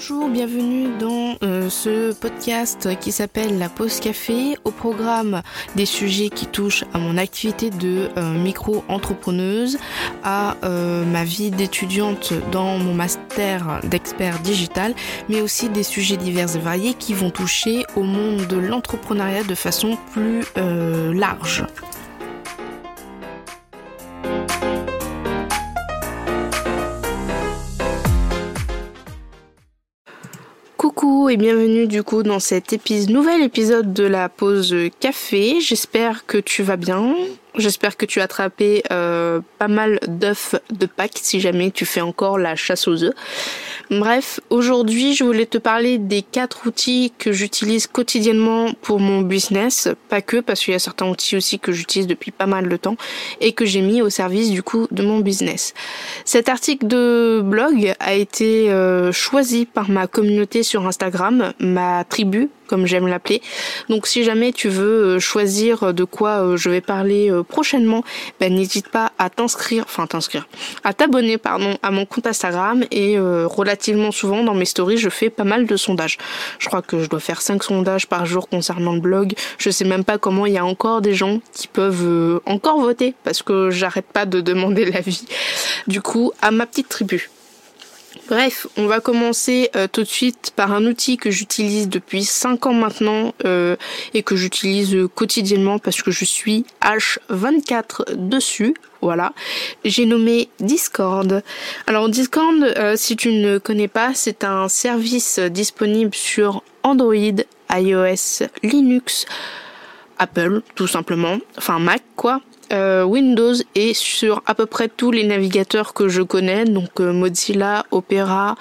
Bonjour, bienvenue dans euh, ce podcast qui s'appelle La Pause Café. Au programme des sujets qui touchent à mon activité de euh, micro-entrepreneuse, à euh, ma vie d'étudiante dans mon master d'expert digital, mais aussi des sujets divers et variés qui vont toucher au monde de l'entrepreneuriat de façon plus large. Coucou et bienvenue du coup dans cet épisode, nouvel épisode de la pause café. J'espère que tu vas bien. J'espère que tu as attrapé euh, pas mal d'œufs de Pâques si jamais tu fais encore la chasse aux œufs. Bref, aujourd'hui je voulais te parler des quatre outils que j'utilise quotidiennement pour mon business. Pas que, parce qu'il y a certains outils aussi que j'utilise depuis pas mal de temps et que j'ai mis au service du coup de mon business. Cet article de blog a été euh, choisi par ma communauté sur Instagram, ma tribu comme j'aime l'appeler. Donc si jamais tu veux euh, choisir de quoi euh, je vais parler euh, prochainement, ben n'hésite pas à t'inscrire, enfin t'inscrire, à t'abonner pardon à mon compte Instagram et relativement souvent dans mes stories je fais pas mal de sondages. Je crois que je dois faire 5 sondages par jour concernant le blog. Je sais même pas comment il y a encore des gens qui peuvent encore voter parce que j'arrête pas de demander l'avis. Du coup, à ma petite tribu. Bref, on va commencer euh, tout de suite par un outil que j'utilise depuis 5 ans maintenant euh, et que j'utilise quotidiennement parce que je suis H24 dessus. Voilà, j'ai nommé Discord. Alors Discord, euh, si tu ne connais pas, c'est un service disponible sur Android, iOS, Linux, Apple tout simplement, enfin Mac quoi. Euh, Windows et sur à peu près tous les navigateurs que je connais, donc euh, Mozilla, Opera,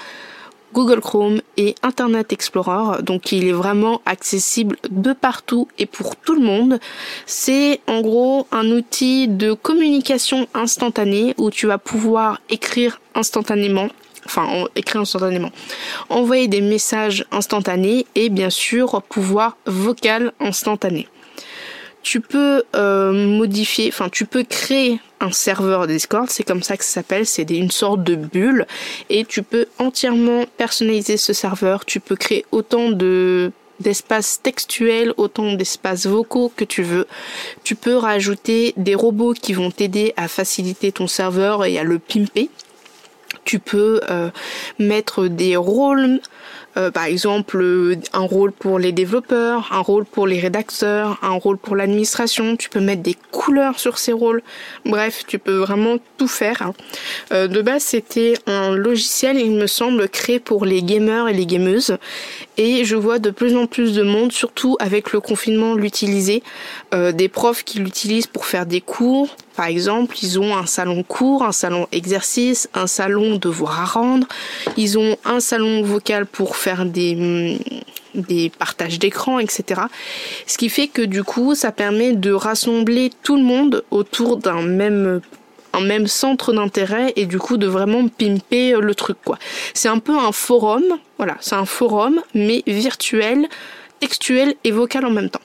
Google Chrome et Internet Explorer. Donc il est vraiment accessible de partout et pour tout le monde. C'est en gros un outil de communication instantanée où tu vas pouvoir écrire instantanément enfin écrire instantanément, envoyer des messages instantanés et bien sûr pouvoir vocal instantané tu peux euh, modifier, enfin tu peux créer un serveur Discord, c'est comme ça que ça s'appelle, c'est une sorte de bulle et tu peux entièrement personnaliser ce serveur, tu peux créer autant de d'espaces textuels, autant d'espaces vocaux que tu veux. Tu peux rajouter des robots qui vont t'aider à faciliter ton serveur et à le pimper. Tu peux euh, mettre des rôles euh, par exemple euh, un rôle pour les développeurs, un rôle pour les rédacteurs, un rôle pour l'administration. Tu peux mettre des couleurs sur ces rôles. Bref, tu peux vraiment tout faire. Hein. Euh, de base, c'était un logiciel, il me semble, créé pour les gamers et les gameuses. Et je vois de plus en plus de monde, surtout avec le confinement, l'utiliser. des profs qui l'utilisent pour faire des cours, par exemple, ils ont un salon cours, un salon exercice, un salon devoir à rendre. Ils ont un salon vocal pour faire des, mm, partages d'écran, etc. Ce qui fait que du coup, ça permet de rassembler tout le monde autour d'un même centre d'intérêt et du coup de vraiment pimper le truc. C'est un peu un forum, voilà, c'est un forum mais virtuel, textuel et vocal en même temps.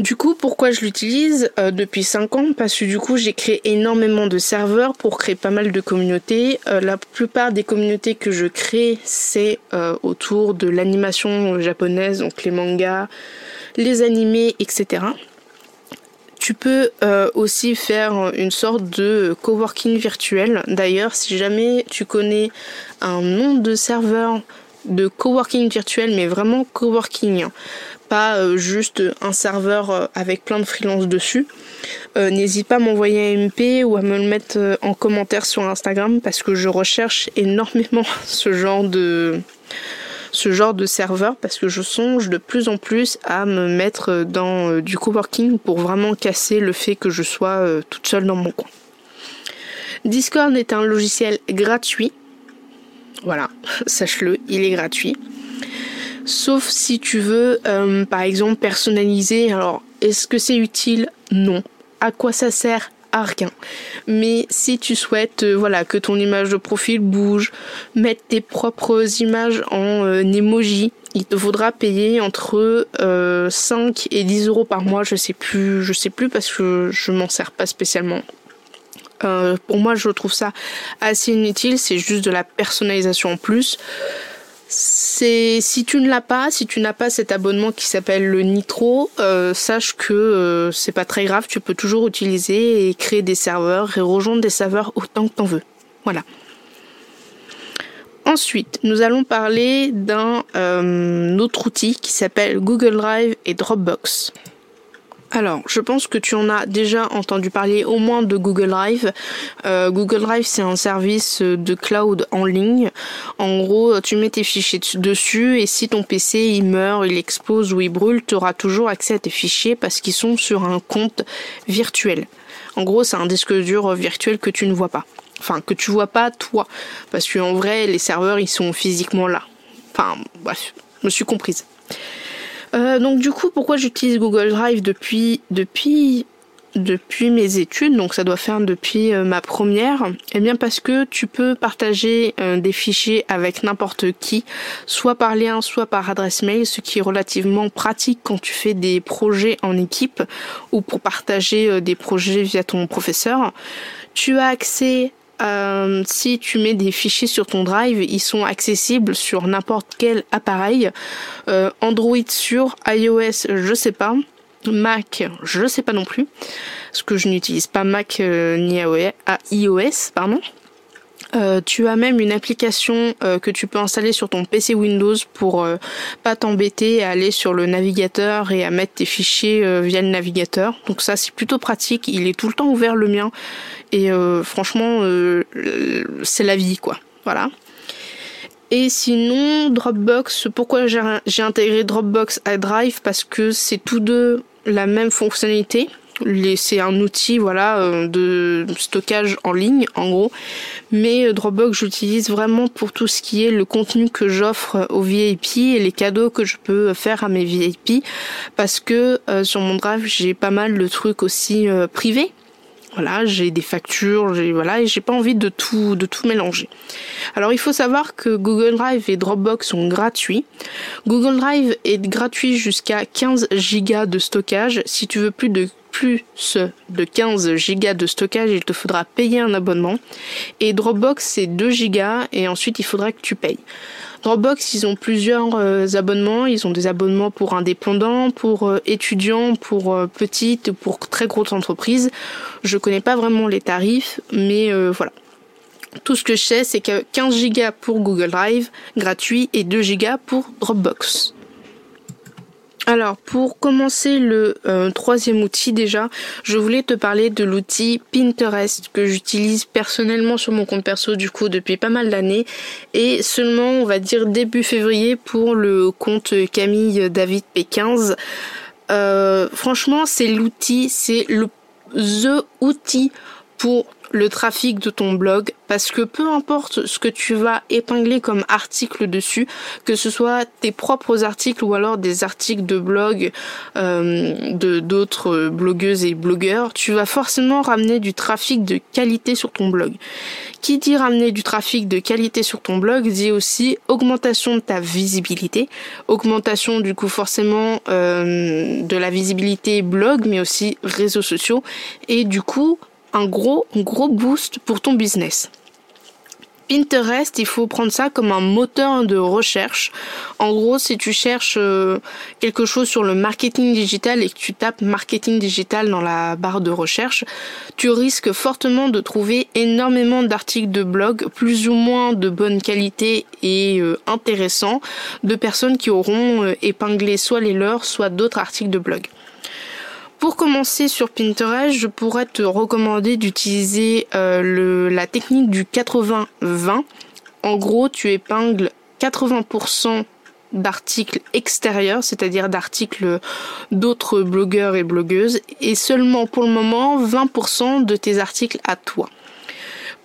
Du coup, pourquoi je l'utilise euh, depuis 5 ans? Parce que du coup, j'ai créé énormément de serveurs pour créer pas mal de communautés. Euh, la plupart des communautés que je crée, c'est euh, autour de l'animation japonaise, donc les mangas, les animés, etc. Tu peux aussi faire une sorte de coworking virtuel. D'ailleurs, si jamais tu connais un nom de serveur de coworking virtuel, mais vraiment coworking, pas euh, juste un serveur euh, avec plein de freelance dessus. Euh, n'hésite pas à m'envoyer un MP ou à me le mettre en commentaire sur Instagram parce que je recherche énormément ce genre de ce genre de serveur parce que je songe de plus en plus à me mettre dans du coworking pour vraiment casser le fait que je sois toute seule dans mon coin. Discord est un logiciel gratuit. Voilà, sache-le, il est gratuit sauf si tu veux, euh, par exemple, personnaliser. Alors, est-ce que c'est utile? Non. À quoi ça sert? À rien. Mais si tu souhaites euh, voilà que ton image de profil bouge, mettre tes propres images en euh, emoji, il te faudra payer entre 5 et 10 euros par mois, je sais plus, je sais plus parce que je m'en sers pas spécialement. Pour moi, je trouve ça assez inutile, c'est juste de la personnalisation en plus. c'est si tu ne l'as pas, si tu n'as pas cet abonnement qui s'appelle le Nitro, euh, sache que euh, c'est pas très grave, tu peux toujours utiliser et créer des serveurs et rejoindre des serveurs autant que t'en veux. Voilà. Ensuite, nous allons parler d'un euh, autre outil qui s'appelle Google Drive et Dropbox. Alors, je pense que tu en as déjà entendu parler au moins de Google Drive. Euh, Google Drive, c'est un service de cloud en ligne. En gros, tu mets tes fichiers dessus et si ton PC il meurt, il explose ou il brûle, tu auras toujours accès à tes fichiers parce qu'ils sont sur un compte virtuel. En gros, c'est un disque dur virtuel que tu ne vois pas. Enfin, que tu vois pas toi. Parce qu'en vrai, les serveurs, ils sont physiquement là. Enfin, bref, je me suis comprise. Euh, donc du coup, pourquoi j'utilise Google Drive depuis depuis depuis mes études, donc ça doit faire depuis euh, ma première, eh bien parce que tu peux partager euh, des fichiers avec n'importe qui, soit par lien, soit par adresse mail, ce qui est relativement pratique quand tu fais des projets en équipe ou pour partager des projets via ton professeur. Tu as accès euh, si tu mets des fichiers sur ton drive, ils sont accessibles sur n'importe quel appareil. Euh, Android sur iOS, je sais pas. Mac, je sais pas non plus, parce que je n'utilise pas Mac euh, ni iOS, pardon. Euh, tu as même une application euh, que tu peux installer sur ton PC Windows pour euh, pas t'embêter à aller sur le navigateur et à mettre tes fichiers via le navigateur. Donc ça c'est plutôt pratique. Il est tout le temps ouvert le mien et franchement c'est la vie quoi. Voilà. Et sinon Dropbox, pourquoi j'ai intégré Dropbox à Drive? Parce que c'est tous deux la même fonctionnalité c'est un outil voilà euh, de stockage en ligne en gros mais euh, Dropbox j'utilise vraiment pour tout ce qui est le contenu que j'offre aux VIP et les cadeaux que je peux faire à mes VIP parce que euh, sur mon Drive j'ai pas mal de trucs aussi privés voilà, j'ai des factures, j'ai voilà, et j'ai pas envie de tout de tout mélanger. Alors il faut savoir que Google Drive et Dropbox sont gratuits. Google Drive est gratuit jusqu'à 15 gigas de stockage. Si tu veux plus de plus de 15 gigas de stockage, il te faudra payer un abonnement. Et Dropbox, c'est 2 gigas et ensuite il faudra que tu payes. Dropbox, ils ont plusieurs euh, abonnements. Ils ont des abonnements pour indépendants, pour euh, étudiants, pour euh, petites, pour très grosses entreprises. Je connais pas vraiment les tarifs, mais voilà. Tout ce que je sais, c'est que 15 gigas pour Google Drive gratuit et 2 gigas pour Dropbox. Alors pour commencer le euh, troisième outil déjà, je voulais te parler de l'outil Pinterest que j'utilise personnellement sur mon compte perso du coup depuis pas mal d'années et seulement on va dire début février pour le compte Camille David P15. Euh, franchement c'est l'outil, c'est le the outil pour le trafic de ton blog parce que peu importe ce que tu vas épingler comme article dessus, que ce soit tes propres articles ou alors des articles de blog euh, de d'autres blogueuses et blogueurs, tu vas forcément ramener du trafic de qualité sur ton blog. Qui dit ramener du trafic de qualité sur ton blog dit aussi augmentation de ta visibilité, augmentation du coup forcément euh, de la visibilité blog mais aussi réseaux sociaux et du coup un gros, gros boost pour ton business. Pinterest, il faut prendre ça comme un moteur de recherche. En gros, si tu cherches euh, quelque chose sur le marketing digital et que tu tapes marketing digital dans la barre de recherche, tu risques fortement de trouver énormément d'articles de blog plus ou moins de bonne qualité et euh, intéressants de personnes qui auront euh, épinglé soit les leurs, soit d'autres articles de blog. Pour commencer sur Pinterest, je pourrais te recommander d'utiliser euh, la technique du 80-20. En gros, tu épingles 80% d'articles extérieurs, c'est-à-dire d'articles d'autres blogueurs et blogueuses, et seulement pour le moment 20% de tes articles à toi.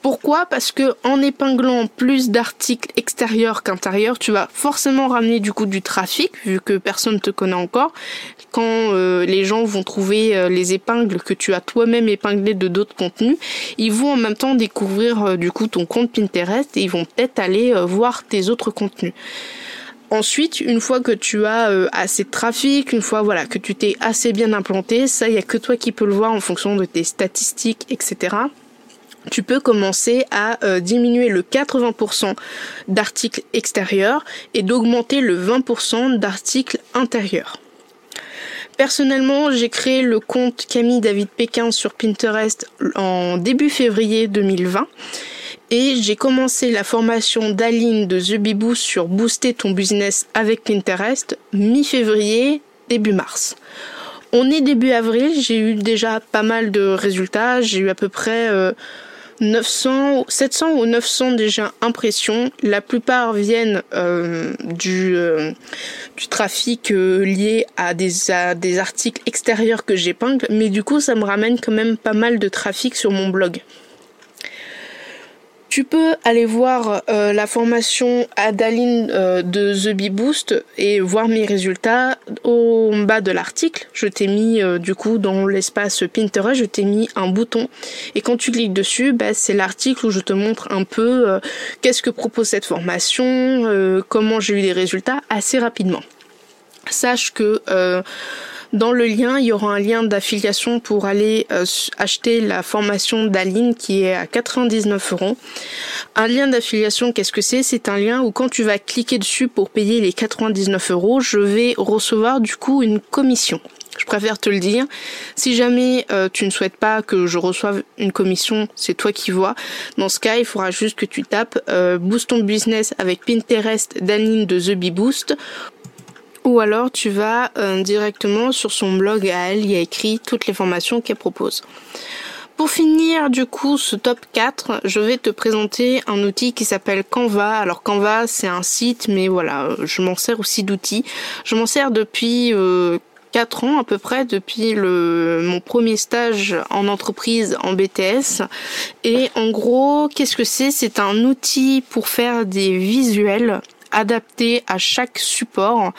Pourquoi? Parce que en épinglant plus d'articles extérieurs qu'intérieurs, tu vas forcément ramener du coup du trafic vu que personne te connaît encore. Quand euh, les gens vont trouver euh, les épingles que tu as toi-même épinglées de d'autres contenus, ils vont en même temps découvrir euh, du coup ton compte Pinterest et ils vont peut-être aller voir tes autres contenus. Ensuite, une fois que tu as assez de trafic, une fois voilà que tu t'es assez bien implanté, ça il y a que toi qui peux le voir en fonction de tes statistiques, etc tu peux commencer à euh, diminuer le 80% d'articles extérieurs et d'augmenter le 20% d'articles intérieurs. Personnellement, j'ai créé le compte Camille David Pékin sur Pinterest en début février 2020 et j'ai commencé la formation d'Aline de The Beboo sur booster ton business avec Pinterest mi-février, début mars. On est début avril, j'ai eu déjà pas mal de résultats, j'ai eu à peu près 900, euh, 700 ou 900 déjà impressions. La plupart viennent euh, du, euh, du trafic lié à des, à des articles extérieurs que j'épingle, mais du coup ça me ramène quand même pas mal de trafic sur mon blog. Tu peux aller voir euh, la formation Adaline euh, de The Bee Boost et voir mes résultats au bas de l'article. Je t'ai mis euh, du coup dans l'espace Pinterest, je t'ai mis un bouton et quand tu cliques dessus, bah, c'est l'article où je te montre un peu qu'est-ce que propose cette formation, comment j'ai eu des résultats assez rapidement. Sache que dans le lien, il y aura un lien d'affiliation pour aller euh, acheter la formation d'Aline qui est à 99 euros. Un lien d'affiliation, qu'est-ce que c'est? C'est un lien où quand tu vas cliquer dessus pour payer les 99 euros, je vais recevoir du coup une commission. Je préfère te le dire. Si jamais euh, tu ne souhaites pas que je reçoive une commission, c'est toi qui vois. Dans ce cas, il faudra juste que tu tapes euh, Boost ton business avec Pinterest d'Aline de The Bee Boost ou alors tu vas euh, directement sur son blog à elle, il y a écrit toutes les formations qu'elle propose. Pour finir du coup ce top 4, je vais te présenter un outil qui s'appelle Canva. Alors Canva c'est un site mais voilà, je m'en sers aussi d'outil. Je m'en sers depuis euh, 4 ans à peu près depuis le mon premier stage en entreprise en BTS et en gros qu'est-ce que c'est? C'est un outil pour faire des visuels adapté à chaque support.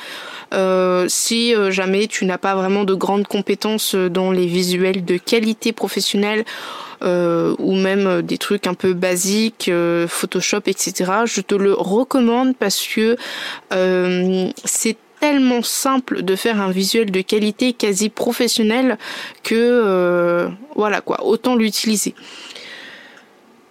Euh, si euh, jamais tu n'as pas vraiment de grandes compétences dans les visuels de qualité professionnelle euh, ou même des trucs un peu basiques, Photoshop, etc. Je te le recommande parce que c'est tellement simple de faire un visuel de qualité quasi professionnelle que voilà quoi, autant l'utiliser.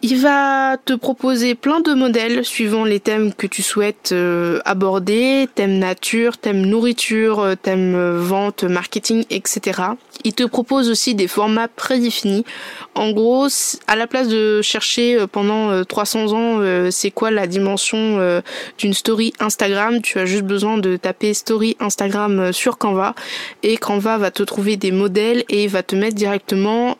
Il va te proposer plein de modèles suivant les thèmes que tu souhaites euh, aborder, thème nature, thème nourriture, euh, thème euh, vente, marketing, etc. Il te propose aussi des formats prédéfinis. En gros, à la place de chercher pendant 300 ans c'est quoi la dimension d'une story Instagram, tu as juste besoin de taper story Instagram sur Canva et Canva va te trouver des modèles et va te mettre directement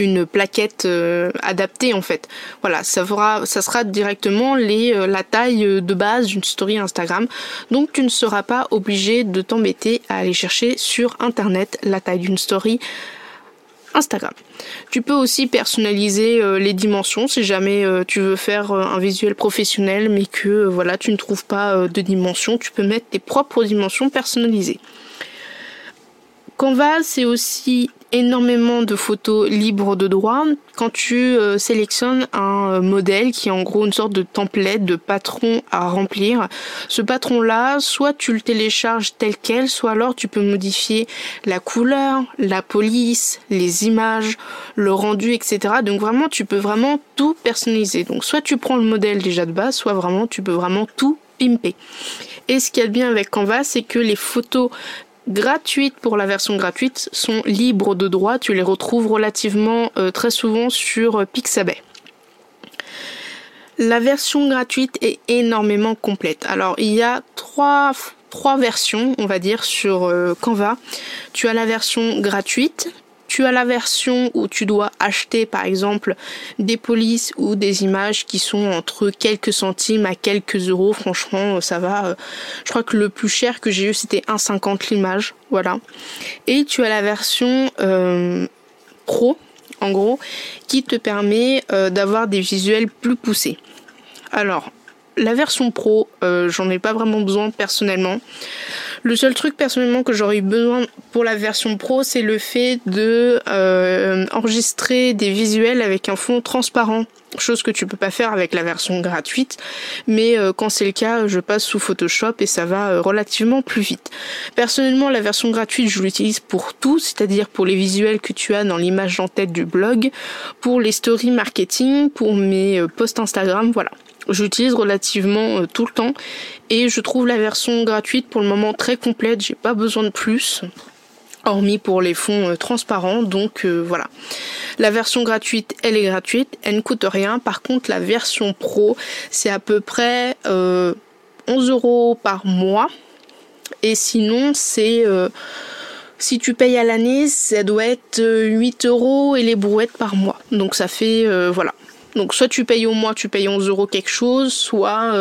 une plaquette euh, adaptée en fait. Voilà, ça fera, ça sera directement les, euh, la taille de base d'une story Instagram. Donc tu ne seras pas obligé de t'embêter à aller chercher sur internet la taille d'une story Instagram. Tu peux aussi personnaliser euh, les dimensions si jamais tu veux faire un visuel professionnel mais que voilà tu ne trouves pas de dimensions, tu peux mettre tes propres dimensions personnalisées. Canva, c'est aussi énormément de photos libres de droit quand tu euh, sélectionnes un euh, modèle qui est en gros une sorte de template de patron à remplir. Ce patron là, soit tu le télécharges tel quel, soit alors tu peux modifier la couleur, la police, les images, le rendu, etc. Donc vraiment tu peux vraiment tout personnaliser. Donc soit tu prends le modèle déjà de base, soit vraiment tu peux vraiment tout pimper. Et ce qu'il y a de bien avec Canva, c'est que les photos gratuites pour la version gratuite sont libres de droit. Tu les retrouves relativement euh, très souvent sur euh, Pixabay. La version gratuite est énormément complète. Alors il y a trois, versions, on va dire, sur euh, Canva. Tu as la version gratuite tu as la version où tu dois acheter par exemple des polices ou des images qui sont entre quelques centimes à quelques euros. Franchement, ça va. Euh, je crois que le plus cher que j'ai eu c'était 1,50 l'image. Voilà. Et tu as la version euh, pro, en gros, qui te permet euh, d'avoir des visuels plus poussés. Alors, la version pro, j'en ai pas vraiment besoin personnellement. Le seul truc personnellement que j'aurais eu besoin pour la version pro, c'est le fait de euh, enregistrer des visuels avec un fond transparent. Chose que tu peux pas faire avec la version gratuite. Mais euh, quand c'est le cas je passe sous Photoshop et ça va euh, relativement plus vite. Personnellement la version gratuite je l'utilise pour tout c'est-à-dire pour les visuels que tu as dans l'image en tête du blog pour les stories marketing pour mes posts Instagram voilà j'utilise relativement tout le temps. Et je trouve la version gratuite pour le moment très complète, j'ai pas besoin de plus hormis pour les fonds euh, transparents. Donc euh, voilà. La version gratuite elle est gratuite. Elle ne coûte rien. Par contre la version pro c'est à peu près euh, 11 euros par mois. Et sinon c'est euh, si tu payes à l'année ça doit être 8 euros et les brouettes par mois. Donc ça fait voilà donc soit tu payes au mois tu payes 11 euros quelque chose soit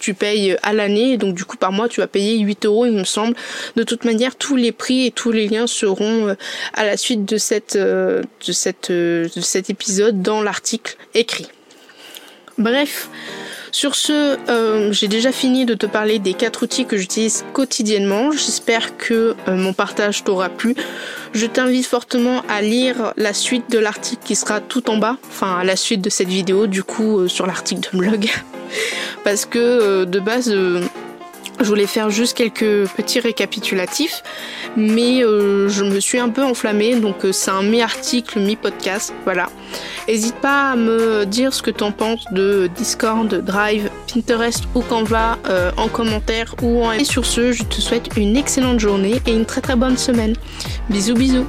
tu payes à l'année, donc du coup par mois tu vas payer 8 euros il me semble. De toute manière, tous les prix et tous les liens seront euh, à la suite de, cette, euh, de, cette, euh, cet épisode dans l'article écrit. Bref, sur ce, euh, j'ai déjà fini de te parler des quatre outils que j'utilise quotidiennement. J'espère que euh, mon partage t'aura plu. Je t'invite fortement à lire la suite de l'article qui sera tout en bas, enfin à la suite de cette vidéo, du coup euh, sur l'article de blog. Parce que de base, je voulais faire juste quelques petits récapitulatifs, mais euh, je me suis un peu enflammée, donc euh, c'est un mi-article, mi-podcast, voilà. N'hésite pas à me dire ce que tu en penses de Discord, Drive, Pinterest ou Canva euh, en commentaire ou en... Et sur ce, je te souhaite une excellente journée et une très très bonne semaine. Bisous bisous